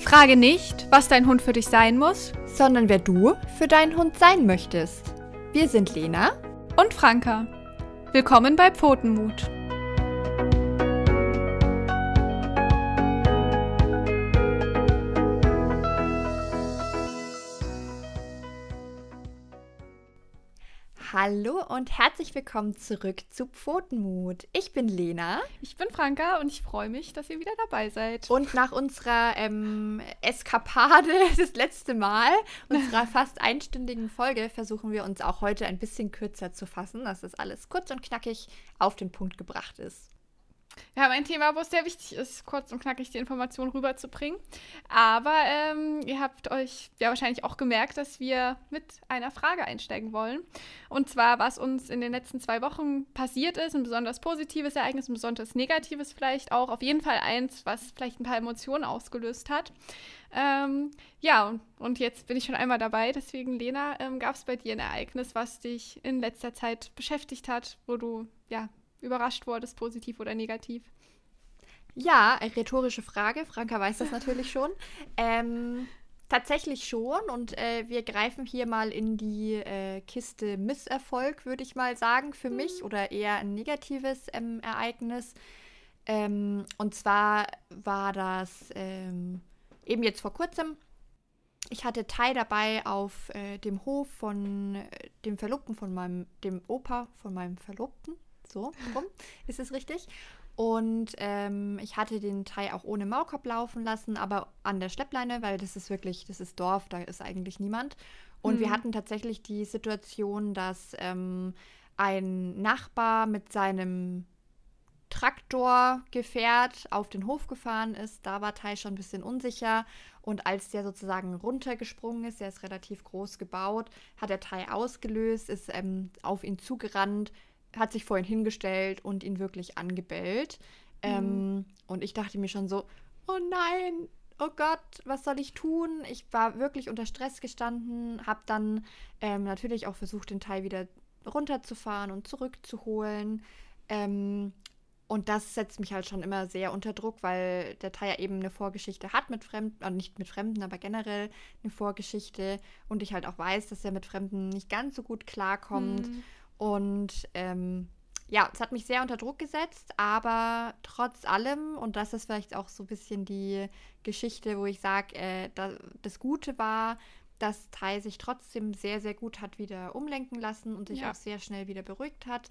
Frage nicht, was dein Hund für dich sein muss, sondern wer du für deinen Hund sein möchtest. Wir sind Lena und Franka. Willkommen bei Pfotenmut. Hallo und herzlich willkommen zurück zu Pfotenmut. Ich bin Lena. Ich bin Franka und ich freue mich, dass ihr wieder dabei seid. Und nach unserer ähm, Eskapade das letzte Mal, unserer fast einstündigen Folge, versuchen wir uns auch heute ein bisschen kürzer zu fassen, dass das alles kurz und knackig auf den Punkt gebracht ist. Wir haben ein Thema, wo es sehr wichtig ist, kurz und knackig die Informationen rüberzubringen. Aber ähm, ihr habt euch ja wahrscheinlich auch gemerkt, dass wir mit einer Frage einsteigen wollen. Und zwar, was uns in den letzten zwei Wochen passiert ist, ein besonders positives Ereignis, ein besonders negatives vielleicht auch. Auf jeden Fall eins, was vielleicht ein paar Emotionen ausgelöst hat. Ähm, ja, und jetzt bin ich schon einmal dabei. Deswegen, Lena, ähm, gab es bei dir ein Ereignis, was dich in letzter Zeit beschäftigt hat, wo du ja überrascht wurdest, positiv oder negativ? Ja, rhetorische Frage. Franka weiß das natürlich schon. Ähm, tatsächlich schon. Und äh, wir greifen hier mal in die äh, Kiste Misserfolg, würde ich mal sagen, für mhm. mich. Oder eher ein negatives ähm, Ereignis. Ähm, und zwar war das ähm, eben jetzt vor kurzem. Ich hatte Tai dabei auf äh, dem Hof von äh, dem Verlobten von meinem, dem Opa von meinem Verlobten. So rum ist es richtig. Und ähm, ich hatte den Thai auch ohne Maulkorb laufen lassen, aber an der Schleppleine, weil das ist wirklich, das ist Dorf, da ist eigentlich niemand. Und mhm. wir hatten tatsächlich die Situation, dass ähm, ein Nachbar mit seinem Traktorgefährt auf den Hof gefahren ist. Da war Tai schon ein bisschen unsicher. Und als der sozusagen runtergesprungen ist, der ist relativ groß gebaut, hat der Tai ausgelöst, ist ähm, auf ihn zugerannt, hat sich vorhin hingestellt und ihn wirklich angebellt. Mhm. Ähm, und ich dachte mir schon so, oh nein, oh Gott, was soll ich tun? Ich war wirklich unter Stress gestanden, habe dann ähm, natürlich auch versucht, den Teil wieder runterzufahren und zurückzuholen. Ähm, und das setzt mich halt schon immer sehr unter Druck, weil der Teil ja eben eine Vorgeschichte hat mit Fremden, äh, nicht mit Fremden, aber generell eine Vorgeschichte. Und ich halt auch weiß, dass er mit Fremden nicht ganz so gut klarkommt. Mhm. Und ähm, ja, es hat mich sehr unter Druck gesetzt, aber trotz allem, und das ist vielleicht auch so ein bisschen die Geschichte, wo ich sage, äh, da, das Gute war, dass Tai sich trotzdem sehr, sehr gut hat wieder umlenken lassen und sich ja. auch sehr schnell wieder beruhigt hat.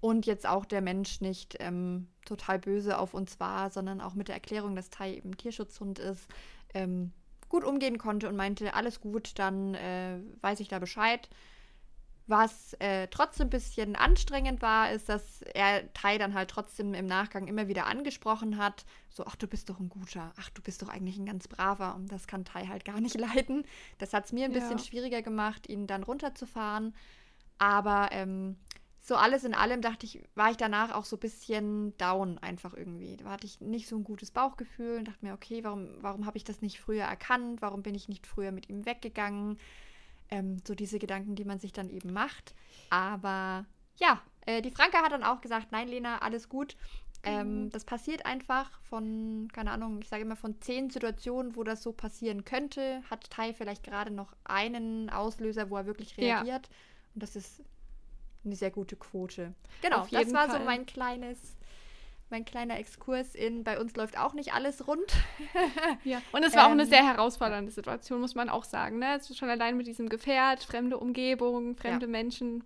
Und jetzt auch der Mensch nicht ähm, total böse auf uns war, sondern auch mit der Erklärung, dass Tai eben Tierschutzhund ist, ähm, gut umgehen konnte und meinte, alles gut, dann äh, weiß ich da Bescheid. Was äh, trotzdem ein bisschen anstrengend war, ist, dass er Tai dann halt trotzdem im Nachgang immer wieder angesprochen hat. So, ach, du bist doch ein guter, ach, du bist doch eigentlich ein ganz braver. Und das kann Tai halt gar nicht leiden. Das hat es mir ein bisschen ja. schwieriger gemacht, ihn dann runterzufahren. Aber ähm, so alles in allem dachte ich, war ich danach auch so ein bisschen down einfach irgendwie. Da hatte ich nicht so ein gutes Bauchgefühl und dachte mir, okay, warum, warum habe ich das nicht früher erkannt? Warum bin ich nicht früher mit ihm weggegangen? Ähm, so diese Gedanken, die man sich dann eben macht. Aber ja, äh, die Franke hat dann auch gesagt, nein, Lena, alles gut. Ähm, mhm. Das passiert einfach von, keine Ahnung, ich sage immer von zehn Situationen, wo das so passieren könnte, hat Tai vielleicht gerade noch einen Auslöser, wo er wirklich reagiert. Ja. Und das ist eine sehr gute Quote. Genau, das war Fall. so mein kleines mein kleiner Exkurs in, bei uns läuft auch nicht alles rund. ja, und es war ähm, auch eine ähm, sehr herausfordernde Situation, muss man auch sagen. Ne? Also schon allein mit diesem Gefährt, fremde Umgebung, fremde ja. Menschen.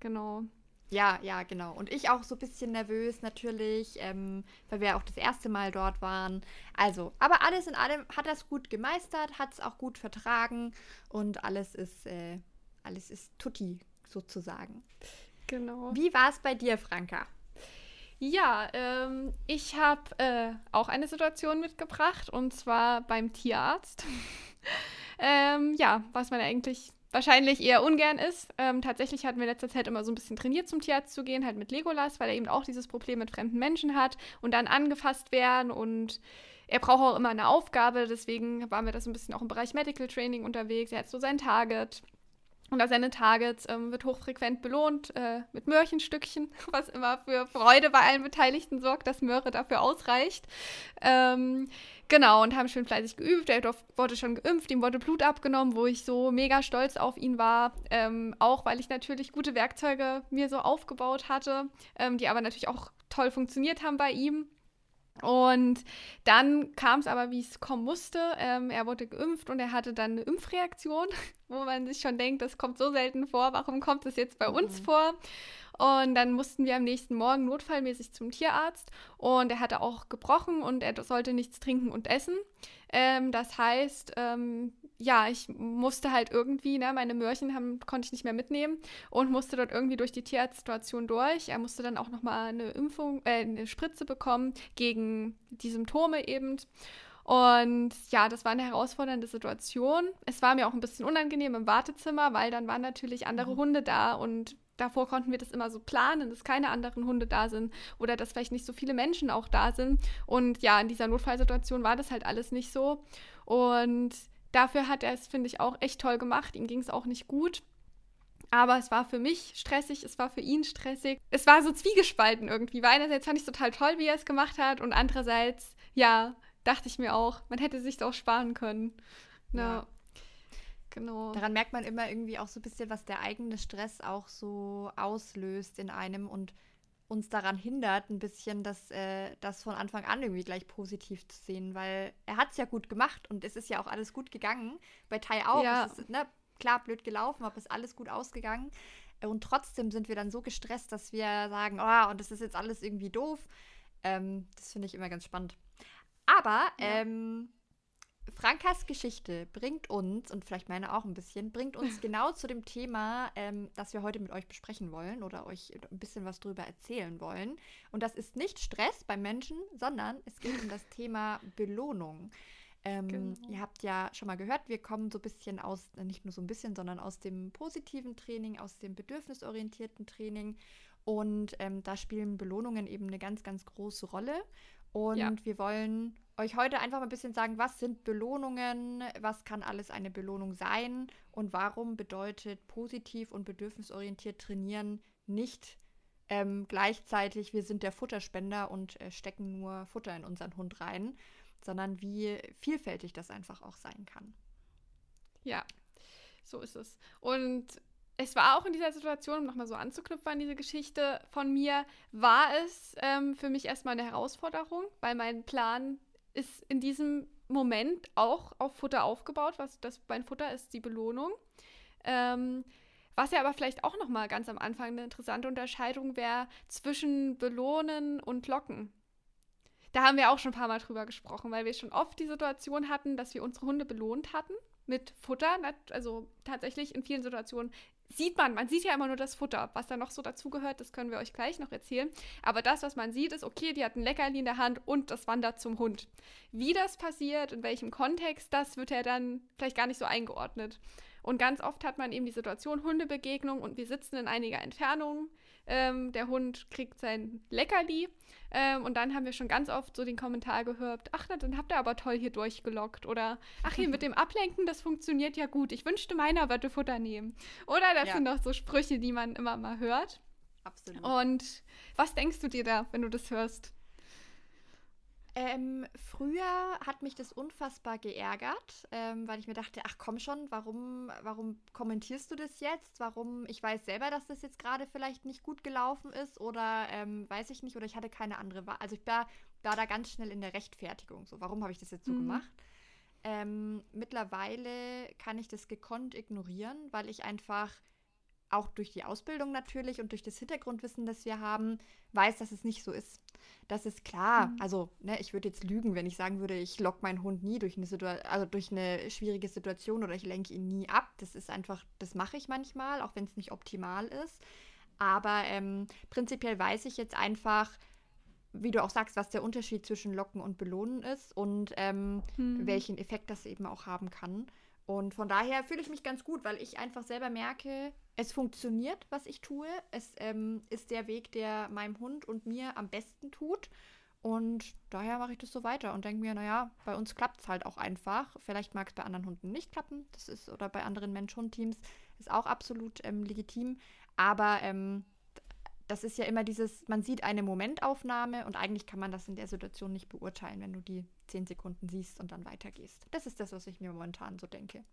Genau. Ja, ja, genau. Und ich auch so ein bisschen nervös natürlich, ähm, weil wir auch das erste Mal dort waren. Also, aber alles in allem hat das gut gemeistert, hat es auch gut vertragen und alles ist, äh, alles ist tutti sozusagen. Genau. Wie war es bei dir, Franka? Ja, ähm, ich habe äh, auch eine Situation mitgebracht und zwar beim Tierarzt. ähm, ja, was man eigentlich wahrscheinlich eher ungern ist. Ähm, tatsächlich hatten wir in letzter Zeit immer so ein bisschen trainiert, zum Tierarzt zu gehen, halt mit Legolas, weil er eben auch dieses Problem mit fremden Menschen hat und dann angefasst werden und er braucht auch immer eine Aufgabe, deswegen waren wir da so ein bisschen auch im Bereich Medical Training unterwegs. Er hat so sein Target Und da seine Targets ähm, wird hochfrequent belohnt äh, mit Möhrchenstückchen, was immer für Freude bei allen Beteiligten sorgt, dass Möhre dafür ausreicht. Ähm, genau, und haben schön fleißig geübt. Er wurde schon geimpft, ihm wurde Blut abgenommen, wo ich so mega stolz auf ihn war. Ähm, auch weil ich natürlich gute Werkzeuge mir so aufgebaut hatte, ähm, die aber natürlich auch toll funktioniert haben bei ihm. Und dann kam es aber, wie es kommen musste. Ähm, er wurde geimpft und er hatte dann eine Impfreaktion, wo man sich schon denkt, das kommt so selten vor. Warum kommt das jetzt bei uns mhm. vor? Und dann mussten wir am nächsten Morgen notfallmäßig zum Tierarzt. Und er hatte auch gebrochen und er sollte nichts trinken und essen. Ähm, das heißt, ähm, ja, ich musste halt irgendwie, ne, meine Möhrchen haben, konnte ich nicht mehr mitnehmen und musste dort irgendwie durch die Tierarztsituation durch. Er musste dann auch nochmal eine Impfung, äh, eine Spritze bekommen gegen die Symptome eben. Und ja, das war eine herausfordernde Situation. Es war mir auch ein bisschen unangenehm im Wartezimmer, weil dann waren natürlich andere mhm. Hunde da und davor konnten wir das immer so planen, dass keine anderen Hunde da sind oder dass vielleicht nicht so viele Menschen auch da sind. Und ja, in dieser Notfallsituation war das halt alles nicht so. Und dafür hat er es, finde ich, auch echt toll gemacht. Ihm ging es auch nicht gut. Aber es war für mich stressig, es war für ihn stressig. Es war so zwiegespalten irgendwie, weil einerseits fand ich es total toll, wie er es gemacht hat und andererseits, ja, dachte ich mir auch, man hätte sich auch sparen können. Ja. ja. Genau. Daran merkt man immer irgendwie auch so ein bisschen, was der eigene Stress auch so auslöst in einem und uns daran hindert, ein bisschen das, äh, das von Anfang an irgendwie gleich positiv zu sehen, weil er hat es ja gut gemacht und es ist ja auch alles gut gegangen. Bei Tai auch. Ja. Es ist, ne, klar, blöd gelaufen, aber es ist alles gut ausgegangen. Und trotzdem sind wir dann so gestresst, dass wir sagen, oh, und das ist jetzt alles irgendwie doof. Ähm, das finde ich immer ganz spannend. Aber ja. ähm, Frankas Geschichte bringt uns, und vielleicht meine auch ein bisschen, bringt uns genau zu dem Thema, ähm, das wir heute mit euch besprechen wollen oder euch ein bisschen was drüber erzählen wollen. Und das ist nicht Stress beim Menschen, sondern es geht um das Thema Belohnung. Ähm, genau. Ihr habt ja schon mal gehört, wir kommen so ein bisschen aus, äh, nicht nur so ein bisschen, sondern aus dem positiven Training, aus dem bedürfnisorientierten Training. Und ähm, da spielen Belohnungen eben eine ganz, ganz große Rolle. Und ja. wir wollen euch heute einfach mal ein bisschen sagen, was sind Belohnungen, was kann alles eine Belohnung sein und warum bedeutet positiv und bedürfnisorientiert trainieren nicht ähm, gleichzeitig, wir sind der Futterspender und äh, stecken nur Futter in unseren Hund rein, sondern wie vielfältig das einfach auch sein kann. Ja, so ist es. Und es war auch in dieser Situation, um nochmal so anzuknüpfen an diese Geschichte von mir, war es ähm, für mich erstmal eine Herausforderung, weil mein Plan ist in diesem Moment auch auf Futter aufgebaut, was das mein Futter ist die Belohnung. Ähm, was ja aber vielleicht auch nochmal ganz am Anfang eine interessante Unterscheidung wäre zwischen Belohnen und Locken. Da haben wir auch schon ein paar Mal drüber gesprochen, weil wir schon oft die Situation hatten, dass wir unsere Hunde belohnt hatten mit Futter. Also tatsächlich in vielen Situationen sieht man, man sieht ja immer nur das Futter. Was da noch so dazugehört, das können wir euch gleich noch erzählen. Aber das, was man sieht, ist, okay, die hat ein Leckerli in der Hand und das wandert zum Hund. Wie das passiert, in welchem Kontext, das wird ja dann vielleicht gar nicht so eingeordnet. Und ganz oft hat man eben die Situation Hundebegegnung und wir sitzen in einiger Entfernung ähm, der Hund kriegt sein Leckerli. Ähm, und dann haben wir schon ganz oft so den Kommentar gehört, ach, na, dann habt ihr aber toll hier durchgelockt. Oder, ach, hier mit dem Ablenken, das funktioniert ja gut. Ich wünschte, meiner würde Futter nehmen. Oder das ja. sind doch so Sprüche, die man immer mal hört. Absolut. Und was denkst du dir da, wenn du das hörst? Ähm, früher hat mich das unfassbar geärgert, ähm, weil ich mir dachte, ach komm schon, warum, warum kommentierst du das jetzt? Warum, ich weiß selber, dass das jetzt gerade vielleicht nicht gut gelaufen ist oder ähm, weiß ich nicht, oder ich hatte keine andere Wahl. Also ich war, war da ganz schnell in der Rechtfertigung. So, warum habe ich das jetzt so mhm. gemacht? Ähm, mittlerweile kann ich das gekonnt ignorieren, weil ich einfach auch durch die Ausbildung natürlich und durch das Hintergrundwissen, das wir haben, weiß, dass es nicht so ist. Das ist klar. Mhm. Also, ne, ich würde jetzt lügen, wenn ich sagen würde, ich lock meinen Hund nie durch eine, Situa also durch eine schwierige Situation oder ich lenke ihn nie ab. Das ist einfach, das mache ich manchmal, auch wenn es nicht optimal ist. Aber ähm, prinzipiell weiß ich jetzt einfach, wie du auch sagst, was der Unterschied zwischen Locken und Belohnen ist und ähm, mhm. welchen Effekt das eben auch haben kann. Und von daher fühle ich mich ganz gut, weil ich einfach selber merke, es funktioniert, was ich tue. Es ähm, ist der Weg, der meinem Hund und mir am besten tut. Und daher mache ich das so weiter und denke mir, naja, bei uns klappt es halt auch einfach. Vielleicht mag es bei anderen Hunden nicht klappen, das ist, oder bei anderen Mensch-Hund-Teams. Ist auch absolut ähm, legitim. Aber ähm, das ist ja immer dieses, man sieht eine Momentaufnahme und eigentlich kann man das in der Situation nicht beurteilen, wenn du die zehn Sekunden siehst und dann weitergehst. Das ist das, was ich mir momentan so denke.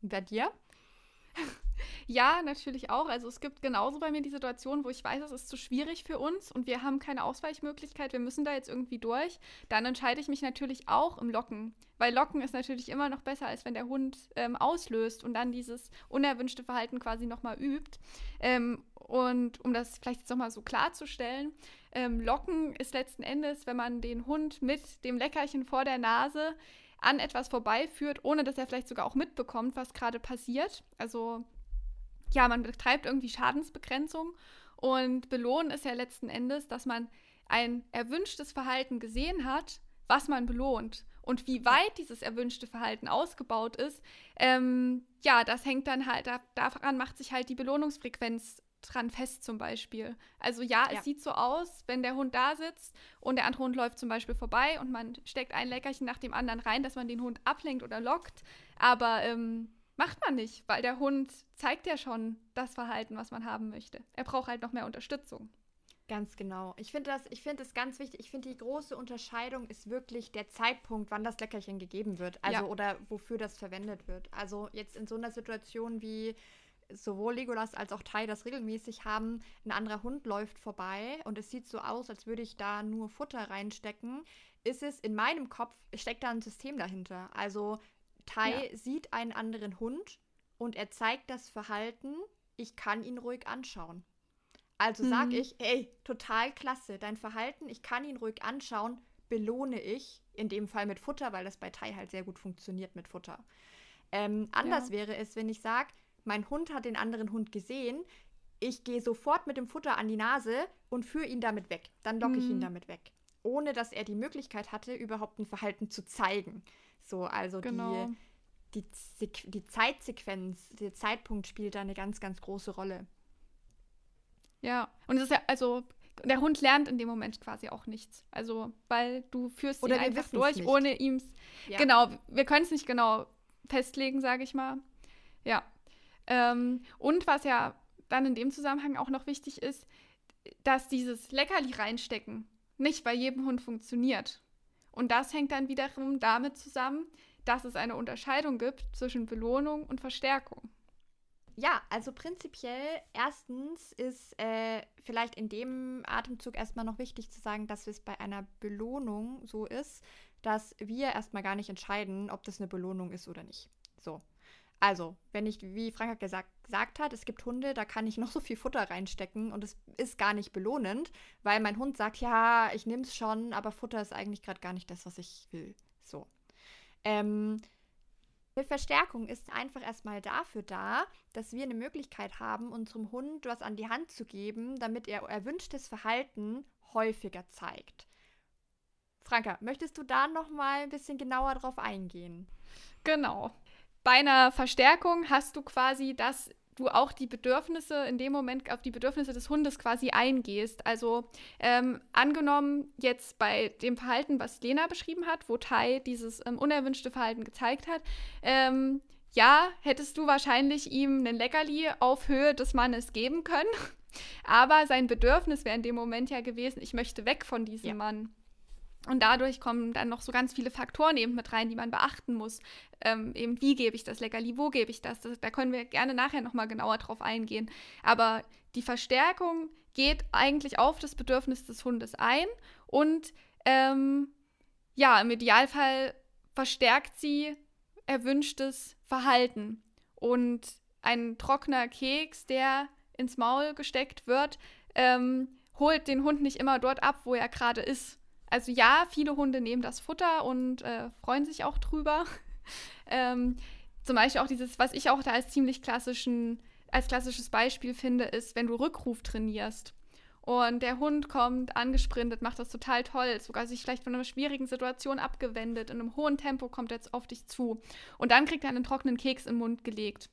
Und bei dir? Ja, natürlich auch. Also es gibt genauso bei mir die Situation, wo ich weiß, es ist zu schwierig für uns und wir haben keine Ausweichmöglichkeit, wir müssen da jetzt irgendwie durch. Dann entscheide ich mich natürlich auch im Locken, weil Locken ist natürlich immer noch besser, als wenn der Hund ähm, auslöst und dann dieses unerwünschte Verhalten quasi nochmal übt. Ähm, und um das vielleicht jetzt nochmal so klarzustellen, ähm, Locken ist letzten Endes, wenn man den Hund mit dem Leckerchen vor der Nase an etwas vorbeiführt, ohne dass er vielleicht sogar auch mitbekommt, was gerade passiert. Also ja, man betreibt irgendwie Schadensbegrenzung und belohnen ist ja letzten Endes, dass man ein erwünschtes Verhalten gesehen hat, was man belohnt. Und wie weit dieses erwünschte Verhalten ausgebaut ist, ähm, ja, das hängt dann halt, da, daran macht sich halt die Belohnungsfrequenz dran fest zum Beispiel. Also ja, ja, es sieht so aus, wenn der Hund da sitzt und der andere Hund läuft zum Beispiel vorbei und man steckt ein Leckerchen nach dem anderen rein, dass man den Hund ablenkt oder lockt. Aber ähm, macht man nicht, weil der Hund zeigt ja schon das Verhalten, was man haben möchte. Er braucht halt noch mehr Unterstützung. Ganz genau. Ich finde das, ich finde es ganz wichtig. Ich finde die große Unterscheidung ist wirklich der Zeitpunkt, wann das Leckerchen gegeben wird. Also ja. oder wofür das verwendet wird. Also jetzt in so einer Situation wie sowohl Legolas als auch Tai das regelmäßig haben, ein anderer Hund läuft vorbei und es sieht so aus, als würde ich da nur Futter reinstecken, ist es in meinem Kopf, steckt da ein System dahinter. Also Tai ja. sieht einen anderen Hund und er zeigt das Verhalten, ich kann ihn ruhig anschauen. Also mhm. sage ich, ey, total klasse, dein Verhalten, ich kann ihn ruhig anschauen, belohne ich, in dem Fall mit Futter, weil das bei Tai halt sehr gut funktioniert mit Futter. Ähm, anders ja. wäre es, wenn ich sage, mein Hund hat den anderen Hund gesehen, ich gehe sofort mit dem Futter an die Nase und führe ihn damit weg. Dann locke ich ihn mhm. damit weg. Ohne dass er die Möglichkeit hatte, überhaupt ein Verhalten zu zeigen. So, also genau. die, die, die Zeitsequenz, der Zeitpunkt spielt da eine ganz, ganz große Rolle. Ja, und es ist ja, also der Hund lernt in dem Moment quasi auch nichts. Also, weil du führst Oder ihn einfach durch, nicht. ohne ihm. Ja. Genau, wir können es nicht genau festlegen, sage ich mal. Ja, ähm, und was ja dann in dem Zusammenhang auch noch wichtig ist, dass dieses Leckerli reinstecken nicht bei jedem Hund funktioniert. Und das hängt dann wiederum damit zusammen, dass es eine Unterscheidung gibt zwischen Belohnung und Verstärkung. Ja, also prinzipiell erstens ist äh, vielleicht in dem Atemzug erstmal noch wichtig zu sagen, dass es bei einer Belohnung so ist, dass wir erstmal gar nicht entscheiden, ob das eine Belohnung ist oder nicht. So. Also, wenn ich, wie Frank gesagt, gesagt hat, es gibt Hunde, da kann ich noch so viel Futter reinstecken und es ist gar nicht belohnend, weil mein Hund sagt, ja, ich nehme es schon, aber Futter ist eigentlich gerade gar nicht das, was ich will. So. Ähm, eine Verstärkung ist einfach erstmal dafür da, dass wir eine Möglichkeit haben, unserem Hund was an die Hand zu geben, damit er erwünschtes Verhalten häufiger zeigt. Franka, möchtest du da noch mal ein bisschen genauer drauf eingehen? Genau bei einer Verstärkung hast du quasi, dass du auch die Bedürfnisse in dem Moment auf die Bedürfnisse des Hundes quasi eingehst. Also ähm, angenommen jetzt bei dem Verhalten, was Lena beschrieben hat, wo Tai dieses ähm, unerwünschte Verhalten gezeigt hat, ähm, ja, hättest du wahrscheinlich ihm einen Leckerli auf Höhe des Mannes geben können. Aber sein Bedürfnis wäre in dem Moment ja gewesen, ich möchte weg von diesem ja. Mann. Und dadurch kommen dann noch so ganz viele Faktoren eben mit rein, die man beachten muss. Ähm, eben, wie gebe ich das Leckerli, wo gebe ich das? das da können wir gerne nachher nochmal genauer drauf eingehen. Aber die Verstärkung geht eigentlich auf das Bedürfnis des Hundes ein und ähm, ja, im Idealfall verstärkt sie erwünschtes Verhalten. Und ein trockener Keks, der ins Maul gesteckt wird, ähm, holt den Hund nicht immer dort ab, wo er gerade ist. Also ja, viele Hunde nehmen das Futter und äh, freuen sich auch drüber. ähm, zum Beispiel auch dieses, was ich auch da als ziemlich klassischen, als klassisches Beispiel finde, ist, wenn du Rückruf trainierst. Und der Hund kommt angesprintet, macht das total toll, sogar sich vielleicht von einer schwierigen Situation abgewendet, in einem hohen Tempo kommt er jetzt auf dich zu. Und dann kriegt er einen trockenen Keks im Mund gelegt.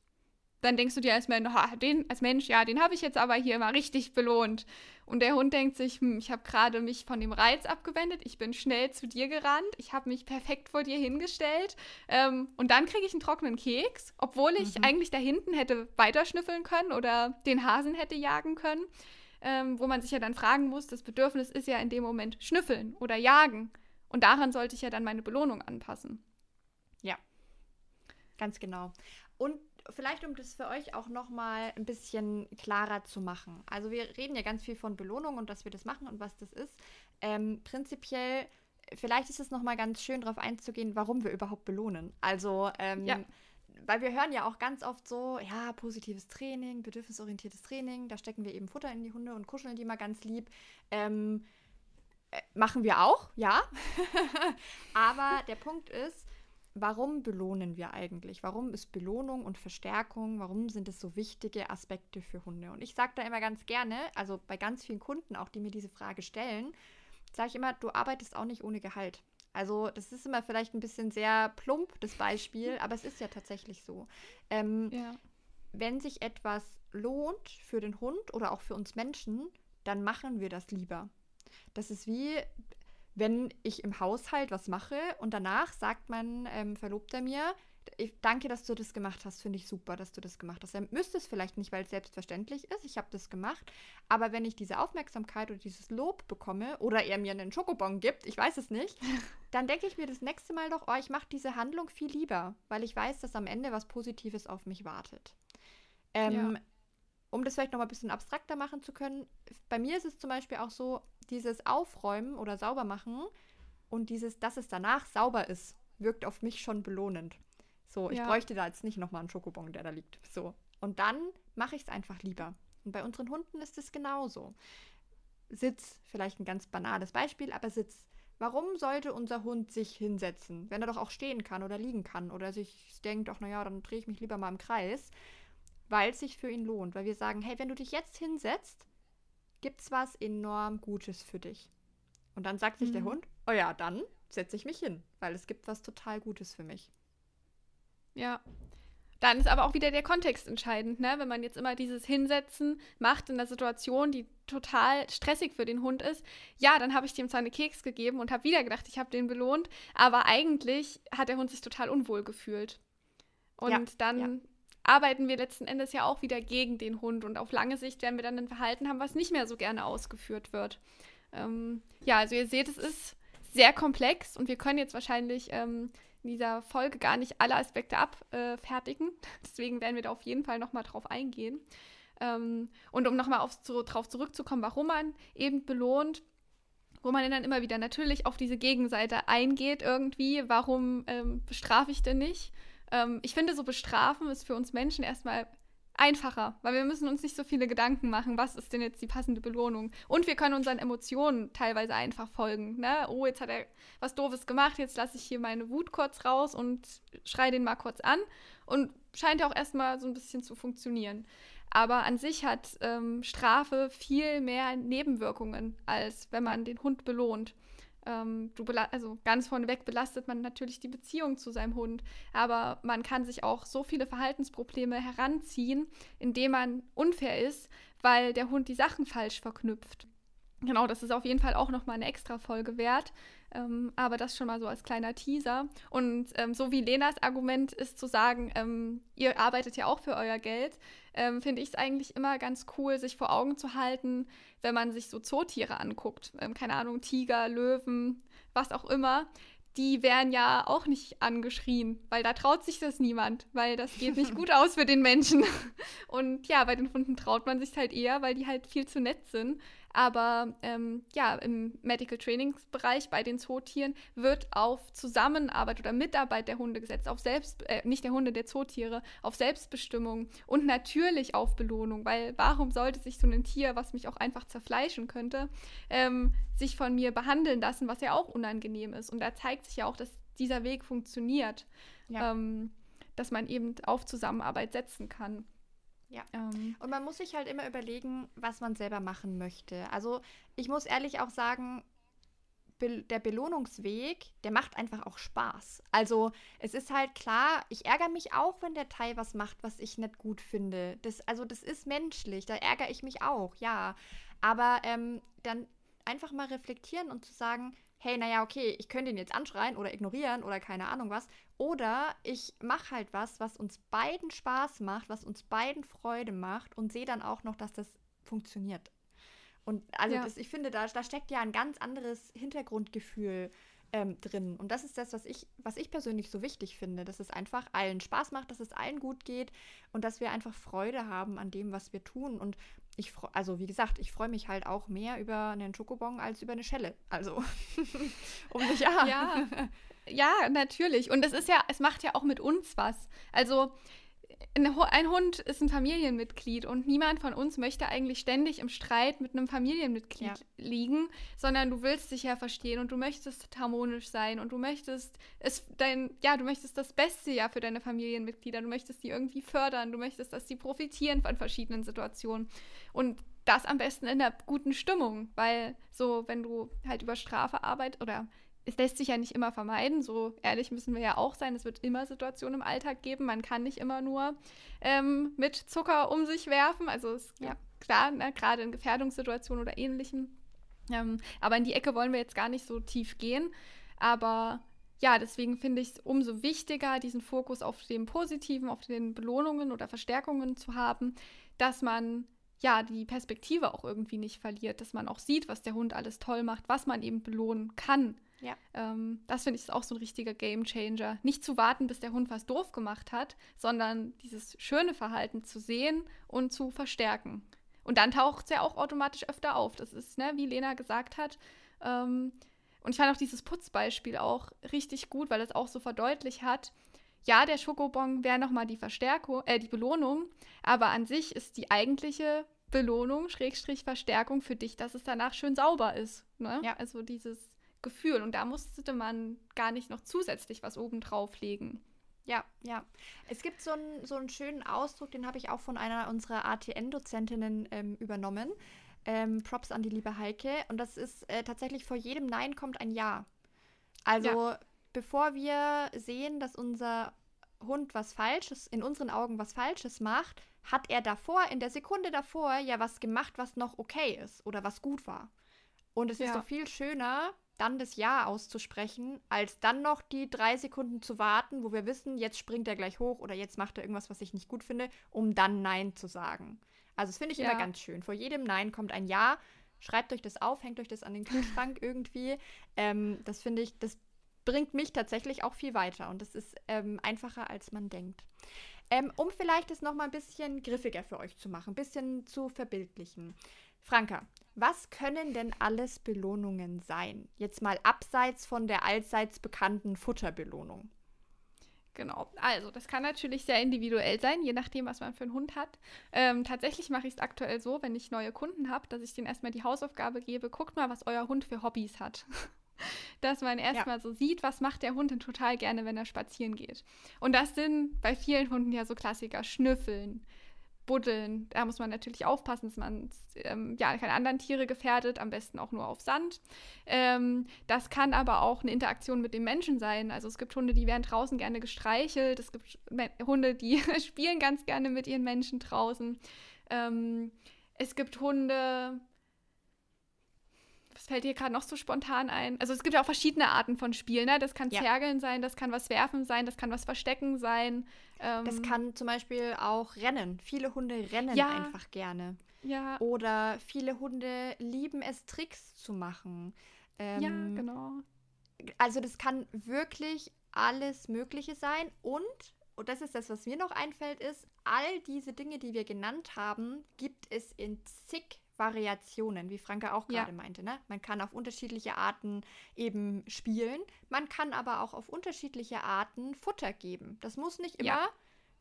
Dann denkst du dir als Mensch, den, als Mensch, ja, den habe ich jetzt aber hier mal richtig belohnt. Und der Hund denkt sich, hm, ich habe gerade mich von dem Reiz abgewendet, ich bin schnell zu dir gerannt, ich habe mich perfekt vor dir hingestellt ähm, und dann kriege ich einen trockenen Keks, obwohl ich mhm. eigentlich da hinten hätte weiterschnüffeln können oder den Hasen hätte jagen können. Ähm, wo man sich ja dann fragen muss, das Bedürfnis ist ja in dem Moment schnüffeln oder jagen. Und daran sollte ich ja dann meine Belohnung anpassen. Ja, ganz genau. Und vielleicht um das für euch auch noch mal ein bisschen klarer zu machen. Also wir reden ja ganz viel von Belohnung und dass wir das machen und was das ist. Ähm, prinzipiell, vielleicht ist es noch mal ganz schön darauf einzugehen, warum wir überhaupt belohnen. Also ähm, ja. Weil wir hören ja auch ganz oft so, ja, positives Training, bedürfnisorientiertes Training, da stecken wir eben Futter in die Hunde und kuscheln die mal ganz lieb. Ähm, äh, machen wir auch, ja. Aber der Punkt ist, warum belohnen wir eigentlich? Warum ist Belohnung und Verstärkung, warum sind es so wichtige Aspekte für Hunde? Und ich sage da immer ganz gerne, also bei ganz vielen Kunden auch, die mir diese Frage stellen, sage ich immer, du arbeitest auch nicht ohne Gehalt. Also das ist immer vielleicht ein bisschen sehr plump, das Beispiel, aber es ist ja tatsächlich so. Ähm, ja. Wenn sich etwas lohnt für den Hund oder auch für uns Menschen, dann machen wir das lieber. Das ist wie, wenn ich im Haushalt was mache und danach sagt mein ähm, Verlobter mir, ich, danke, dass du das gemacht hast, finde ich super, dass du das gemacht hast. Er müsste es vielleicht nicht, weil es selbstverständlich ist, ich habe das gemacht, aber wenn ich diese Aufmerksamkeit oder dieses Lob bekomme oder er mir einen Schokobon gibt, ich weiß es nicht, dann denke ich mir das nächste Mal doch, oh, ich mache diese Handlung viel lieber, weil ich weiß, dass am Ende was Positives auf mich wartet. Ähm, ja. Um das vielleicht noch mal ein bisschen abstrakter machen zu können, bei mir ist es zum Beispiel auch so, dieses Aufräumen oder Saubermachen und dieses, dass es danach sauber ist, wirkt auf mich schon belohnend. So, ich ja. bräuchte da jetzt nicht nochmal einen Schokobon, der da liegt. So. Und dann mache ich es einfach lieber. Und bei unseren Hunden ist es genauso. Sitz, vielleicht ein ganz banales Beispiel, aber Sitz. Warum sollte unser Hund sich hinsetzen, wenn er doch auch stehen kann oder liegen kann oder sich denkt, ach naja, dann drehe ich mich lieber mal im Kreis, weil es sich für ihn lohnt. Weil wir sagen, hey, wenn du dich jetzt hinsetzt, gibt es was enorm Gutes für dich. Und dann sagt sich mhm. der Hund, oh ja, dann setze ich mich hin, weil es gibt was total Gutes für mich. Ja. Dann ist aber auch wieder der Kontext entscheidend, ne? Wenn man jetzt immer dieses Hinsetzen macht in einer Situation, die total stressig für den Hund ist, ja, dann habe ich dem zwar eine Keks gegeben und habe wieder gedacht, ich habe den belohnt, aber eigentlich hat der Hund sich total unwohl gefühlt. Und ja, dann ja. Arbeiten wir letzten Endes ja auch wieder gegen den Hund und auf lange Sicht werden wir dann ein Verhalten haben, was nicht mehr so gerne ausgeführt wird. Ähm, ja, also ihr seht, es ist sehr komplex und wir können jetzt wahrscheinlich ähm, in dieser Folge gar nicht alle Aspekte abfertigen. Äh, Deswegen werden wir da auf jeden Fall nochmal drauf eingehen. Ähm, und um nochmal zu, drauf zurückzukommen, warum man eben belohnt, wo man dann immer wieder natürlich auf diese Gegenseite eingeht irgendwie, warum ähm, bestrafe ich denn nicht? Ähm, ich finde, so bestrafen ist für uns Menschen erstmal einfacher, weil wir müssen uns nicht so viele Gedanken machen, was ist denn jetzt die passende Belohnung. Und wir können unseren Emotionen teilweise einfach folgen. Ne? Oh, jetzt hat er was Doofes gemacht, jetzt lasse ich hier meine Wut kurz raus und schreie den mal kurz an. Und scheint ja auch erstmal so ein bisschen zu funktionieren. Aber an sich hat ähm, Strafe viel mehr Nebenwirkungen, als wenn man den Hund belohnt. Ähm, du also ganz vorneweg belastet man natürlich die Beziehung zu seinem Hund, aber man kann sich auch so viele Verhaltensprobleme heranziehen, indem man unfair ist, weil der Hund die Sachen falsch verknüpft. Genau, das ist auf jeden Fall auch nochmal eine extra Folge wert. Ähm, aber das schon mal so als kleiner Teaser. Und ähm, so wie Lenas Argument ist zu sagen, ähm, ihr arbeitet ja auch für euer Geld, ähm, finde ich es eigentlich immer ganz cool, sich vor Augen zu halten, wenn man sich so Zootiere anguckt. Ähm, keine Ahnung, Tiger, Löwen, was auch immer. Die werden ja auch nicht angeschrien, weil da traut sich das niemand, weil das geht nicht gut aus für den Menschen. Und ja, bei den Hunden traut man sich halt eher, weil die halt viel zu nett sind. Aber ähm, ja, im Medical Trainingsbereich bei den Zootieren wird auf Zusammenarbeit oder Mitarbeit der Hunde gesetzt, auf Selbst, äh, nicht der Hunde, der Zootiere, auf Selbstbestimmung und natürlich auf Belohnung, weil warum sollte sich so ein Tier, was mich auch einfach zerfleischen könnte, ähm, sich von mir behandeln lassen, was ja auch unangenehm ist. Und da zeigt sich ja auch, dass dieser Weg funktioniert, ja. ähm, dass man eben auf Zusammenarbeit setzen kann. Ja. Ähm. Und man muss sich halt immer überlegen, was man selber machen möchte. Also ich muss ehrlich auch sagen, be der Belohnungsweg, der macht einfach auch Spaß. Also es ist halt klar, ich ärgere mich auch, wenn der Teil was macht, was ich nicht gut finde. Das, also das ist menschlich, da ärgere ich mich auch, ja. Aber ähm, dann einfach mal reflektieren und zu sagen, hey, naja, okay, ich könnte ihn jetzt anschreien oder ignorieren oder keine Ahnung was. Oder ich mache halt was, was uns beiden Spaß macht, was uns beiden Freude macht und sehe dann auch noch, dass das funktioniert. Und also ja. das, ich finde, da, da steckt ja ein ganz anderes Hintergrundgefühl ähm, drin. Und das ist das, was ich, was ich persönlich so wichtig finde, dass es einfach allen Spaß macht, dass es allen gut geht und dass wir einfach Freude haben an dem, was wir tun. Und ich also wie gesagt, ich freue mich halt auch mehr über einen Schokobon als über eine Schelle. Also um mich ja. ja. Ja, natürlich. Und es ist ja, es macht ja auch mit uns was. Also ein Hund ist ein Familienmitglied und niemand von uns möchte eigentlich ständig im Streit mit einem Familienmitglied ja. liegen, sondern du willst dich ja verstehen und du möchtest harmonisch sein und du möchtest es dein ja, du möchtest das Beste ja für deine Familienmitglieder, du möchtest die irgendwie fördern, du möchtest, dass sie profitieren von verschiedenen Situationen. Und das am besten in der guten Stimmung, weil so wenn du halt über Strafe arbeitest oder es lässt sich ja nicht immer vermeiden, so ehrlich müssen wir ja auch sein. Es wird immer Situationen im Alltag geben. Man kann nicht immer nur ähm, mit Zucker um sich werfen. Also ist ja klar, ne, gerade in Gefährdungssituationen oder ähnlichem. Ähm, aber in die Ecke wollen wir jetzt gar nicht so tief gehen. Aber ja, deswegen finde ich es umso wichtiger, diesen Fokus auf den Positiven, auf den Belohnungen oder Verstärkungen zu haben, dass man ja die Perspektive auch irgendwie nicht verliert, dass man auch sieht, was der Hund alles toll macht, was man eben belohnen kann ja. Ähm, das finde ich auch so ein richtiger Game Changer. Nicht zu warten, bis der Hund was doof gemacht hat, sondern dieses schöne Verhalten zu sehen und zu verstärken. Und dann taucht es ja auch automatisch öfter auf. Das ist, ne, wie Lena gesagt hat. Ähm, und ich fand auch dieses Putzbeispiel auch richtig gut, weil es auch so verdeutlicht hat, ja, der Schokobon wäre nochmal die Verstärkung, äh, die Belohnung, aber an sich ist die eigentliche Belohnung, Schrägstrich Verstärkung für dich, dass es danach schön sauber ist. Ne? Ja. Also dieses Gefühl. Und da musste man gar nicht noch zusätzlich was obendrauf legen. Ja, ja. Es gibt so einen, so einen schönen Ausdruck, den habe ich auch von einer unserer ATN-Dozentinnen ähm, übernommen. Ähm, Props an die liebe Heike. Und das ist äh, tatsächlich vor jedem Nein kommt ein Ja. Also ja. bevor wir sehen, dass unser Hund was Falsches, in unseren Augen was Falsches macht, hat er davor, in der Sekunde davor, ja was gemacht, was noch okay ist oder was gut war. Und es ja. ist doch viel schöner, dann das Ja auszusprechen, als dann noch die drei Sekunden zu warten, wo wir wissen, jetzt springt er gleich hoch oder jetzt macht er irgendwas, was ich nicht gut finde, um dann Nein zu sagen. Also das finde ich ja. immer ganz schön. Vor jedem Nein kommt ein Ja. Schreibt euch das auf, hängt euch das an den Kühlschrank irgendwie. Ähm, das finde ich, das bringt mich tatsächlich auch viel weiter und das ist ähm, einfacher, als man denkt. Ähm, um vielleicht das nochmal ein bisschen griffiger für euch zu machen, ein bisschen zu verbildlichen. Franka, was können denn alles Belohnungen sein? Jetzt mal abseits von der allseits bekannten Futterbelohnung. Genau, also das kann natürlich sehr individuell sein, je nachdem, was man für einen Hund hat. Ähm, tatsächlich mache ich es aktuell so, wenn ich neue Kunden habe, dass ich denen erstmal die Hausaufgabe gebe, guckt mal, was euer Hund für Hobbys hat. dass man erstmal ja. so sieht, was macht der Hund denn total gerne, wenn er spazieren geht. Und das sind bei vielen Hunden ja so Klassiker, Schnüffeln, Buddeln. Da muss man natürlich aufpassen, dass man ähm, ja, keine anderen Tiere gefährdet, am besten auch nur auf Sand. Ähm, das kann aber auch eine Interaktion mit dem Menschen sein. Also es gibt Hunde, die werden draußen gerne gestreichelt. Es gibt Hunde, die spielen ganz gerne mit ihren Menschen draußen. Ähm, es gibt Hunde, was fällt dir gerade noch so spontan ein? Also es gibt ja auch verschiedene Arten von Spielen. Ne? Das kann ja. Zergeln sein, das kann was werfen sein, das kann was verstecken sein. Ähm, das kann zum Beispiel auch rennen. Viele Hunde rennen ja. einfach gerne. Ja. Oder viele Hunde lieben es, Tricks zu machen. Ähm, ja, genau. Also das kann wirklich alles Mögliche sein. Und, und das ist das, was mir noch einfällt, ist, all diese Dinge, die wir genannt haben, gibt es in zig Variationen, wie Franke auch gerade ja. meinte. Ne? Man kann auf unterschiedliche Arten eben spielen, man kann aber auch auf unterschiedliche Arten Futter geben. Das muss nicht immer ja.